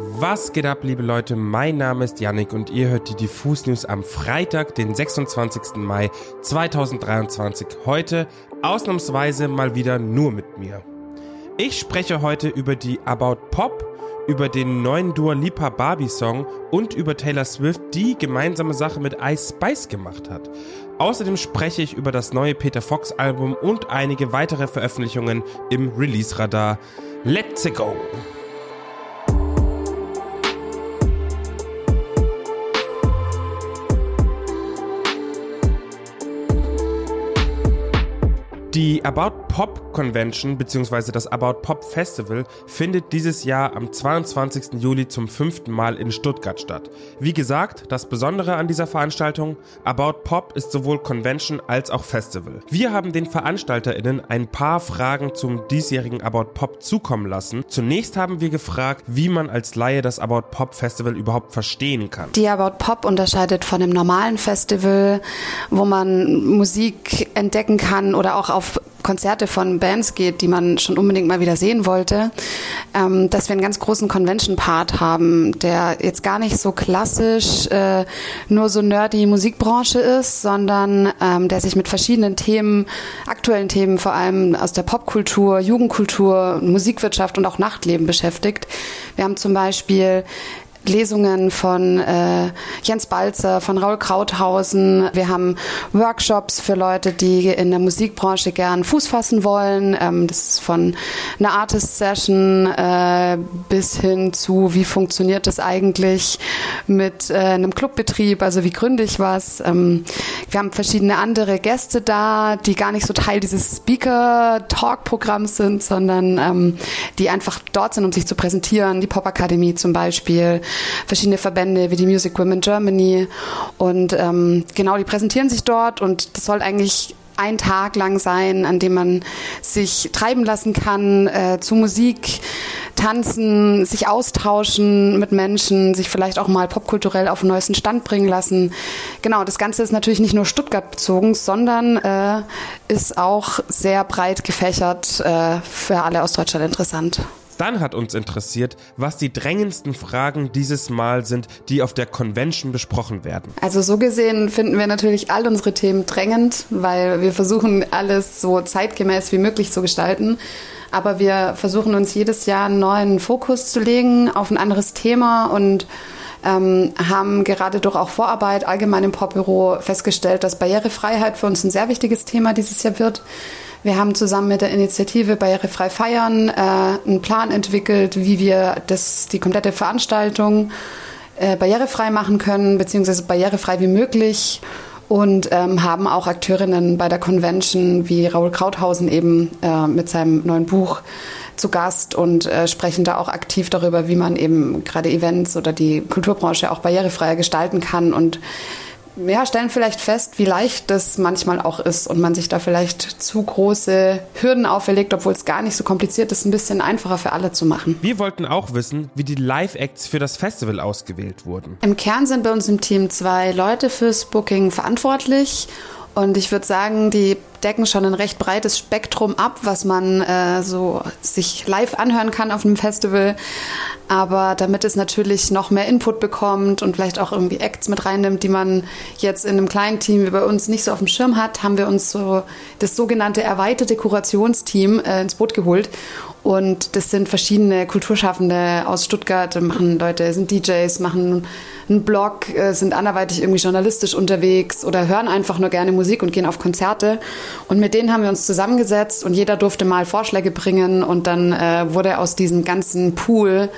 Was geht ab, liebe Leute? Mein Name ist Yannick und ihr hört die Diffus News am Freitag, den 26. Mai 2023. Heute ausnahmsweise mal wieder nur mit mir. Ich spreche heute über die About Pop, über den neuen Dua Lipa Barbie Song und über Taylor Swift, die gemeinsame Sache mit Ice Spice gemacht hat. Außerdem spreche ich über das neue Peter Fox Album und einige weitere Veröffentlichungen im Release Radar. Let's go! Die About Pop Convention bzw. das About Pop Festival findet dieses Jahr am 22. Juli zum fünften Mal in Stuttgart statt. Wie gesagt, das Besondere an dieser Veranstaltung, About Pop ist sowohl Convention als auch Festival. Wir haben den VeranstalterInnen ein paar Fragen zum diesjährigen About Pop zukommen lassen. Zunächst haben wir gefragt, wie man als Laie das About Pop Festival überhaupt verstehen kann. Die About Pop unterscheidet von einem normalen Festival, wo man Musik entdecken kann oder auch auf Konzerte von Bands geht, die man schon unbedingt mal wieder sehen wollte, ähm, dass wir einen ganz großen Convention-Part haben, der jetzt gar nicht so klassisch äh, nur so nerdy Musikbranche ist, sondern ähm, der sich mit verschiedenen Themen, aktuellen Themen, vor allem aus der Popkultur, Jugendkultur, Musikwirtschaft und auch Nachtleben beschäftigt. Wir haben zum Beispiel Lesungen von äh, Jens Balzer, von Raul Krauthausen. Wir haben Workshops für Leute, die in der Musikbranche gern Fuß fassen wollen. Ähm, das ist von einer Artist-Session äh, bis hin zu, wie funktioniert das eigentlich mit äh, einem Clubbetrieb, also wie gründe ich was. Ähm, wir haben verschiedene andere Gäste da, die gar nicht so Teil dieses Speaker-Talk-Programms sind, sondern ähm, die einfach dort sind, um sich zu präsentieren. Die Popakademie zum Beispiel verschiedene Verbände wie die Music Women Germany und ähm, genau, die präsentieren sich dort und das soll eigentlich ein Tag lang sein, an dem man sich treiben lassen kann äh, zu Musik, tanzen, sich austauschen mit Menschen, sich vielleicht auch mal popkulturell auf den neuesten Stand bringen lassen. Genau, das Ganze ist natürlich nicht nur Stuttgart bezogen, sondern äh, ist auch sehr breit gefächert äh, für alle aus Deutschland interessant. Dann hat uns interessiert, was die drängendsten Fragen dieses Mal sind, die auf der Convention besprochen werden. Also so gesehen finden wir natürlich all unsere Themen drängend, weil wir versuchen, alles so zeitgemäß wie möglich zu gestalten. Aber wir versuchen uns jedes Jahr einen neuen Fokus zu legen auf ein anderes Thema und ähm, haben gerade durch auch Vorarbeit allgemein im Popbüro festgestellt, dass Barrierefreiheit für uns ein sehr wichtiges Thema dieses Jahr wird. Wir haben zusammen mit der Initiative Barrierefrei feiern äh, einen Plan entwickelt, wie wir das, die komplette Veranstaltung äh, barrierefrei machen können, beziehungsweise barrierefrei wie möglich. Und ähm, haben auch Akteurinnen bei der Convention wie Raoul Krauthausen eben äh, mit seinem neuen Buch zu Gast und äh, sprechen da auch aktiv darüber, wie man eben gerade Events oder die Kulturbranche auch barrierefreier gestalten kann. Und ja, stellen vielleicht fest, wie leicht das manchmal auch ist und man sich da vielleicht zu große Hürden auferlegt, obwohl es gar nicht so kompliziert ist, ein bisschen einfacher für alle zu machen. Wir wollten auch wissen, wie die Live-Acts für das Festival ausgewählt wurden. Im Kern sind bei uns im Team zwei Leute fürs Booking verantwortlich und ich würde sagen, die decken schon ein recht breites Spektrum ab, was man äh, so sich live anhören kann auf einem Festival. Aber damit es natürlich noch mehr Input bekommt und vielleicht auch irgendwie Acts mit reinnimmt, die man jetzt in einem kleinen Team wie bei uns nicht so auf dem Schirm hat, haben wir uns so das sogenannte erweiterte Kurationsteam äh, ins Boot geholt. Und das sind verschiedene Kulturschaffende aus Stuttgart, machen Leute, sind DJs, machen einen Blog, äh, sind anderweitig irgendwie journalistisch unterwegs oder hören einfach nur gerne Musik und gehen auf Konzerte. Und mit denen haben wir uns zusammengesetzt und jeder durfte mal Vorschläge bringen und dann äh, wurde aus diesem ganzen Pool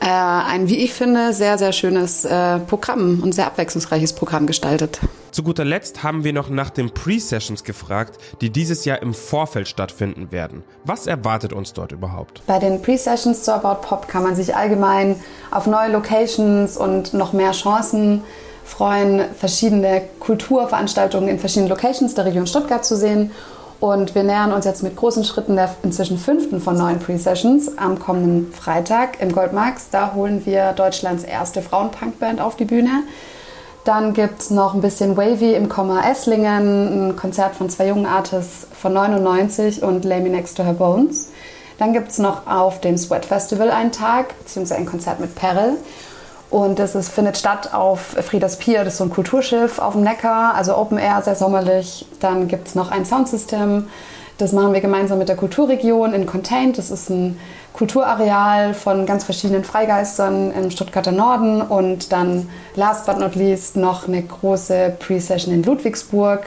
äh, ein, wie ich finde, sehr, sehr schönes äh, Programm und sehr abwechslungsreiches Programm gestaltet. Zu guter Letzt haben wir noch nach den Pre-Sessions gefragt, die dieses Jahr im Vorfeld stattfinden werden. Was erwartet uns dort überhaupt? Bei den Pre-Sessions zu About Pop kann man sich allgemein auf neue Locations und noch mehr Chancen freuen, verschiedene Kulturveranstaltungen in verschiedenen Locations der Region Stuttgart zu sehen. Und wir nähern uns jetzt mit großen Schritten der inzwischen fünften von neun Pre-Sessions am kommenden Freitag im Goldmarks. Da holen wir Deutschlands erste Frauenpunkband auf die Bühne. Dann gibt es noch ein bisschen Wavy im Komma Esslingen, ein Konzert von zwei jungen Artists von 99 und Lay Me Next to Her Bones. Dann gibt es noch auf dem Sweat Festival einen Tag, beziehungsweise ein Konzert mit Perel. Und das ist, findet statt auf Frieders Pier, das ist so ein Kulturschiff auf dem Neckar, also Open Air, sehr sommerlich. Dann gibt es noch ein Soundsystem, das machen wir gemeinsam mit der Kulturregion in Contained. Das ist ein Kulturareal von ganz verschiedenen Freigeistern im Stuttgarter Norden. Und dann, last but not least, noch eine große Pre-Session in Ludwigsburg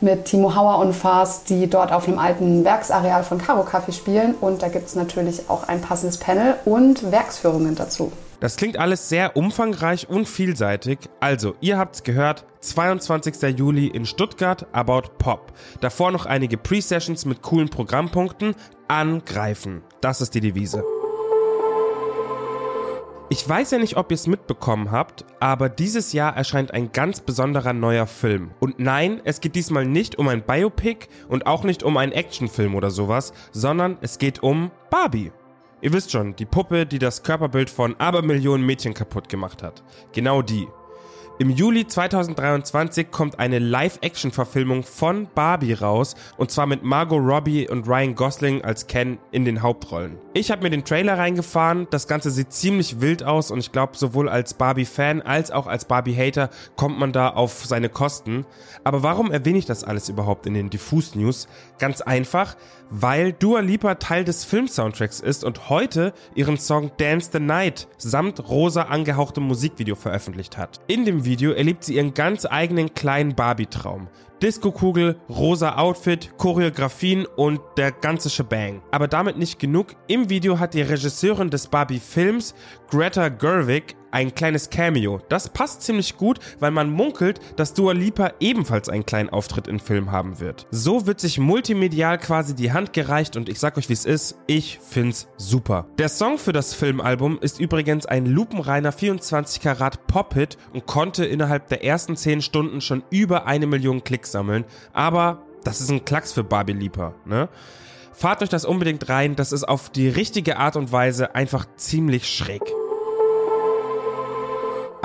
mit Timo Hauer und Fast, die dort auf einem alten Werksareal von Caro Kaffee spielen. Und da gibt es natürlich auch ein passendes Panel und Werksführungen dazu. Das klingt alles sehr umfangreich und vielseitig. Also, ihr habt's gehört, 22. Juli in Stuttgart, About Pop. Davor noch einige Pre-Sessions mit coolen Programmpunkten. Angreifen. Das ist die Devise. Ich weiß ja nicht, ob ihr es mitbekommen habt, aber dieses Jahr erscheint ein ganz besonderer neuer Film. Und nein, es geht diesmal nicht um ein Biopic und auch nicht um einen Actionfilm oder sowas, sondern es geht um Barbie. Ihr wisst schon, die Puppe, die das Körperbild von Abermillionen Mädchen kaputt gemacht hat. Genau die. Im Juli 2023 kommt eine Live-Action-Verfilmung von Barbie raus und zwar mit Margot Robbie und Ryan Gosling als Ken in den Hauptrollen. Ich habe mir den Trailer reingefahren, das Ganze sieht ziemlich wild aus und ich glaube sowohl als Barbie-Fan als auch als Barbie-Hater kommt man da auf seine Kosten. Aber warum erwähne ich das alles überhaupt in den Diffus-News? Ganz einfach, weil Dua Lipa Teil des Film-Soundtracks ist und heute ihren Song Dance the Night samt rosa angehauchtem Musikvideo veröffentlicht hat. In dem Video erlebt sie ihren ganz eigenen kleinen Barbie-Traum. Disco-Kugel, rosa Outfit, Choreografien und der ganze Shebang. Aber damit nicht genug. Im Video hat die Regisseurin des Barbie-Films, Greta Gerwig, ein kleines Cameo. Das passt ziemlich gut, weil man munkelt, dass Dua Lipa ebenfalls einen kleinen Auftritt im Film haben wird. So wird sich multimedial quasi die Hand gereicht und ich sag euch wie es ist, ich find's super. Der Song für das Filmalbum ist übrigens ein lupenreiner 24 Karat Pop-Hit und konnte innerhalb der ersten 10 Stunden schon über eine Million Klicks sammeln, aber das ist ein Klacks für Barbie Lipa, ne? Fahrt euch das unbedingt rein, das ist auf die richtige Art und Weise einfach ziemlich schräg.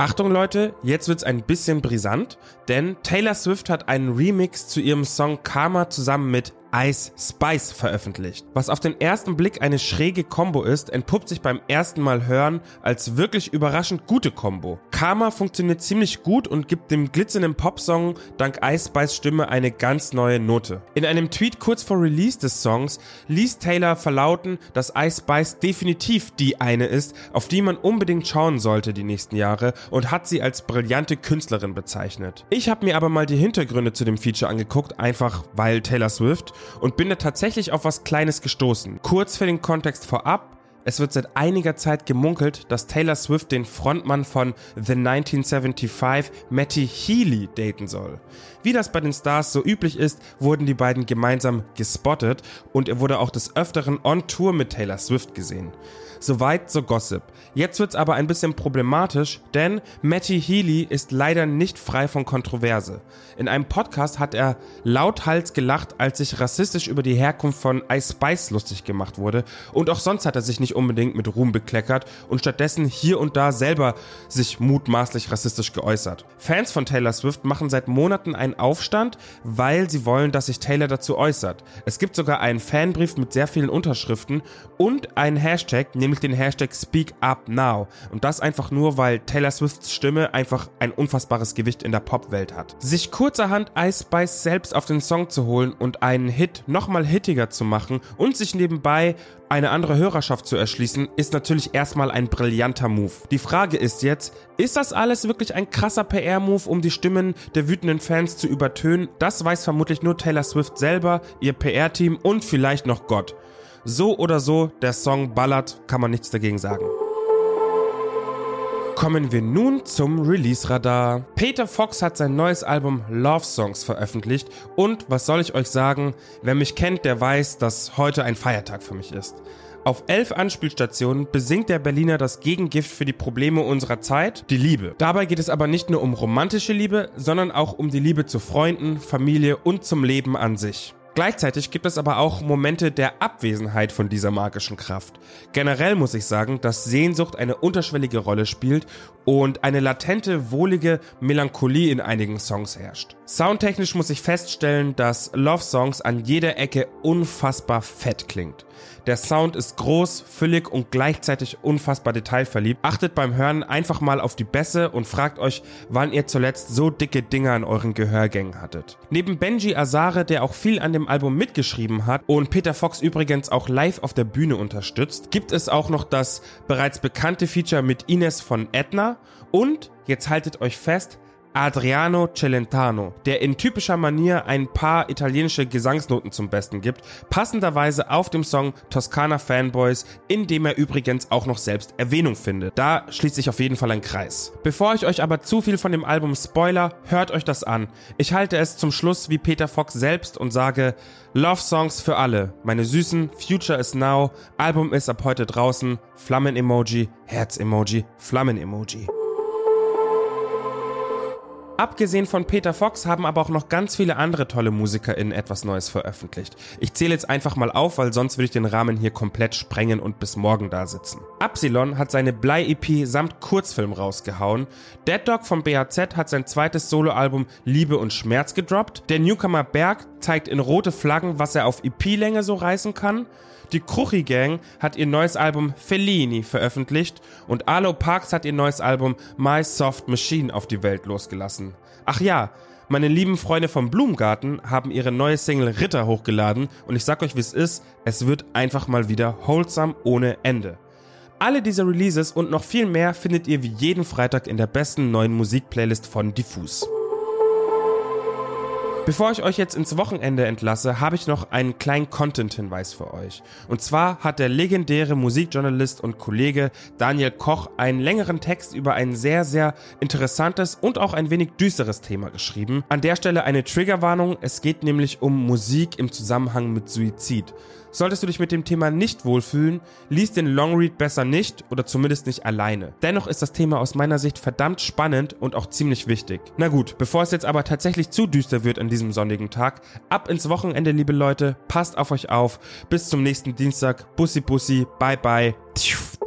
Achtung Leute, jetzt wird's ein bisschen brisant, denn Taylor Swift hat einen Remix zu ihrem Song Karma zusammen mit Ice Spice veröffentlicht. Was auf den ersten Blick eine schräge Combo ist, entpuppt sich beim ersten Mal hören als wirklich überraschend gute Combo. Karma funktioniert ziemlich gut und gibt dem glitzernden Popsong dank Ice Spice Stimme eine ganz neue Note. In einem Tweet kurz vor Release des Songs ließ Taylor verlauten, dass Ice Spice definitiv die eine ist, auf die man unbedingt schauen sollte die nächsten Jahre und hat sie als brillante Künstlerin bezeichnet. Ich habe mir aber mal die Hintergründe zu dem Feature angeguckt, einfach weil Taylor Swift und bin da tatsächlich auf was Kleines gestoßen. Kurz für den Kontext vorab. Es wird seit einiger Zeit gemunkelt, dass Taylor Swift den Frontmann von The 1975, Matty Healy, daten soll. Wie das bei den Stars so üblich ist, wurden die beiden gemeinsam gespottet und er wurde auch des Öfteren on Tour mit Taylor Swift gesehen. Soweit so Gossip. Jetzt wird's aber ein bisschen problematisch, denn Matty Healy ist leider nicht frei von Kontroverse. In einem Podcast hat er lauthals gelacht, als sich rassistisch über die Herkunft von Ice Spice lustig gemacht wurde und auch sonst hat er sich nicht unbedingt mit Ruhm bekleckert und stattdessen hier und da selber sich mutmaßlich rassistisch geäußert. Fans von Taylor Swift machen seit Monaten einen Aufstand, weil sie wollen, dass sich Taylor dazu äußert. Es gibt sogar einen Fanbrief mit sehr vielen Unterschriften und einen Hashtag, nämlich den Hashtag Speak Up Now. Und das einfach nur, weil Taylor Swifts Stimme einfach ein unfassbares Gewicht in der Popwelt hat. Sich kurzerhand Ice Spice selbst auf den Song zu holen und einen Hit nochmal hittiger zu machen und sich nebenbei eine andere Hörerschaft zu erschließen, ist natürlich erstmal ein brillanter Move. Die Frage ist jetzt, ist das alles wirklich ein krasser PR-Move, um die Stimmen der wütenden Fans zu übertönen? Das weiß vermutlich nur Taylor Swift selber, ihr PR-Team und vielleicht noch Gott. So oder so, der Song ballert, kann man nichts dagegen sagen. Kommen wir nun zum Release-Radar. Peter Fox hat sein neues Album Love Songs veröffentlicht und was soll ich euch sagen, wer mich kennt, der weiß, dass heute ein Feiertag für mich ist. Auf elf Anspielstationen besingt der Berliner das Gegengift für die Probleme unserer Zeit, die Liebe. Dabei geht es aber nicht nur um romantische Liebe, sondern auch um die Liebe zu Freunden, Familie und zum Leben an sich. Gleichzeitig gibt es aber auch Momente der Abwesenheit von dieser magischen Kraft. Generell muss ich sagen, dass Sehnsucht eine unterschwellige Rolle spielt und eine latente, wohlige Melancholie in einigen Songs herrscht. Soundtechnisch muss ich feststellen, dass Love Songs an jeder Ecke unfassbar fett klingt. Der Sound ist groß, füllig und gleichzeitig unfassbar detailverliebt. Achtet beim Hören einfach mal auf die Bässe und fragt euch, wann ihr zuletzt so dicke Dinger in euren Gehörgängen hattet. Neben Benji Azare, der auch viel an dem Album mitgeschrieben hat und Peter Fox übrigens auch live auf der Bühne unterstützt, gibt es auch noch das bereits bekannte Feature mit Ines von Edna und, jetzt haltet euch fest, Adriano Celentano, der in typischer Manier ein paar italienische Gesangsnoten zum Besten gibt, passenderweise auf dem Song Toskana Fanboys, in dem er übrigens auch noch selbst Erwähnung findet. Da schließt sich auf jeden Fall ein Kreis. Bevor ich euch aber zu viel von dem Album spoiler, hört euch das an. Ich halte es zum Schluss wie Peter Fox selbst und sage Love Songs für alle. Meine süßen Future is Now, Album ist ab heute draußen, Flammen-Emoji, Herz-Emoji, Flammen-Emoji. Abgesehen von Peter Fox haben aber auch noch ganz viele andere tolle MusikerInnen etwas Neues veröffentlicht. Ich zähle jetzt einfach mal auf, weil sonst würde ich den Rahmen hier komplett sprengen und bis morgen da sitzen. Absilon hat seine Blei-EP samt Kurzfilm rausgehauen. Dead Dog vom BAZ hat sein zweites Soloalbum Liebe und Schmerz gedroppt. Der Newcomer Berg zeigt in rote Flaggen, was er auf EP-Länge so reißen kann. Die Kruchi Gang hat ihr neues Album Fellini veröffentlicht und Arlo Parks hat ihr neues Album My Soft Machine auf die Welt losgelassen. Ach ja, meine lieben Freunde vom Blumengarten haben ihre neue Single Ritter hochgeladen und ich sag euch wie es ist, es wird einfach mal wieder wholesome ohne Ende. Alle diese Releases und noch viel mehr findet ihr wie jeden Freitag in der besten neuen Musikplaylist von Diffus. Bevor ich euch jetzt ins Wochenende entlasse, habe ich noch einen kleinen Content-Hinweis für euch. Und zwar hat der legendäre Musikjournalist und Kollege Daniel Koch einen längeren Text über ein sehr, sehr interessantes und auch ein wenig düsteres Thema geschrieben. An der Stelle eine Triggerwarnung, es geht nämlich um Musik im Zusammenhang mit Suizid. Solltest du dich mit dem Thema nicht wohlfühlen, lies den Longread besser nicht oder zumindest nicht alleine. Dennoch ist das Thema aus meiner Sicht verdammt spannend und auch ziemlich wichtig. Na gut, bevor es jetzt aber tatsächlich zu düster wird an diesem sonnigen Tag, ab ins Wochenende, liebe Leute, passt auf euch auf. Bis zum nächsten Dienstag. Bussi Bussi, bye bye. Tschüss.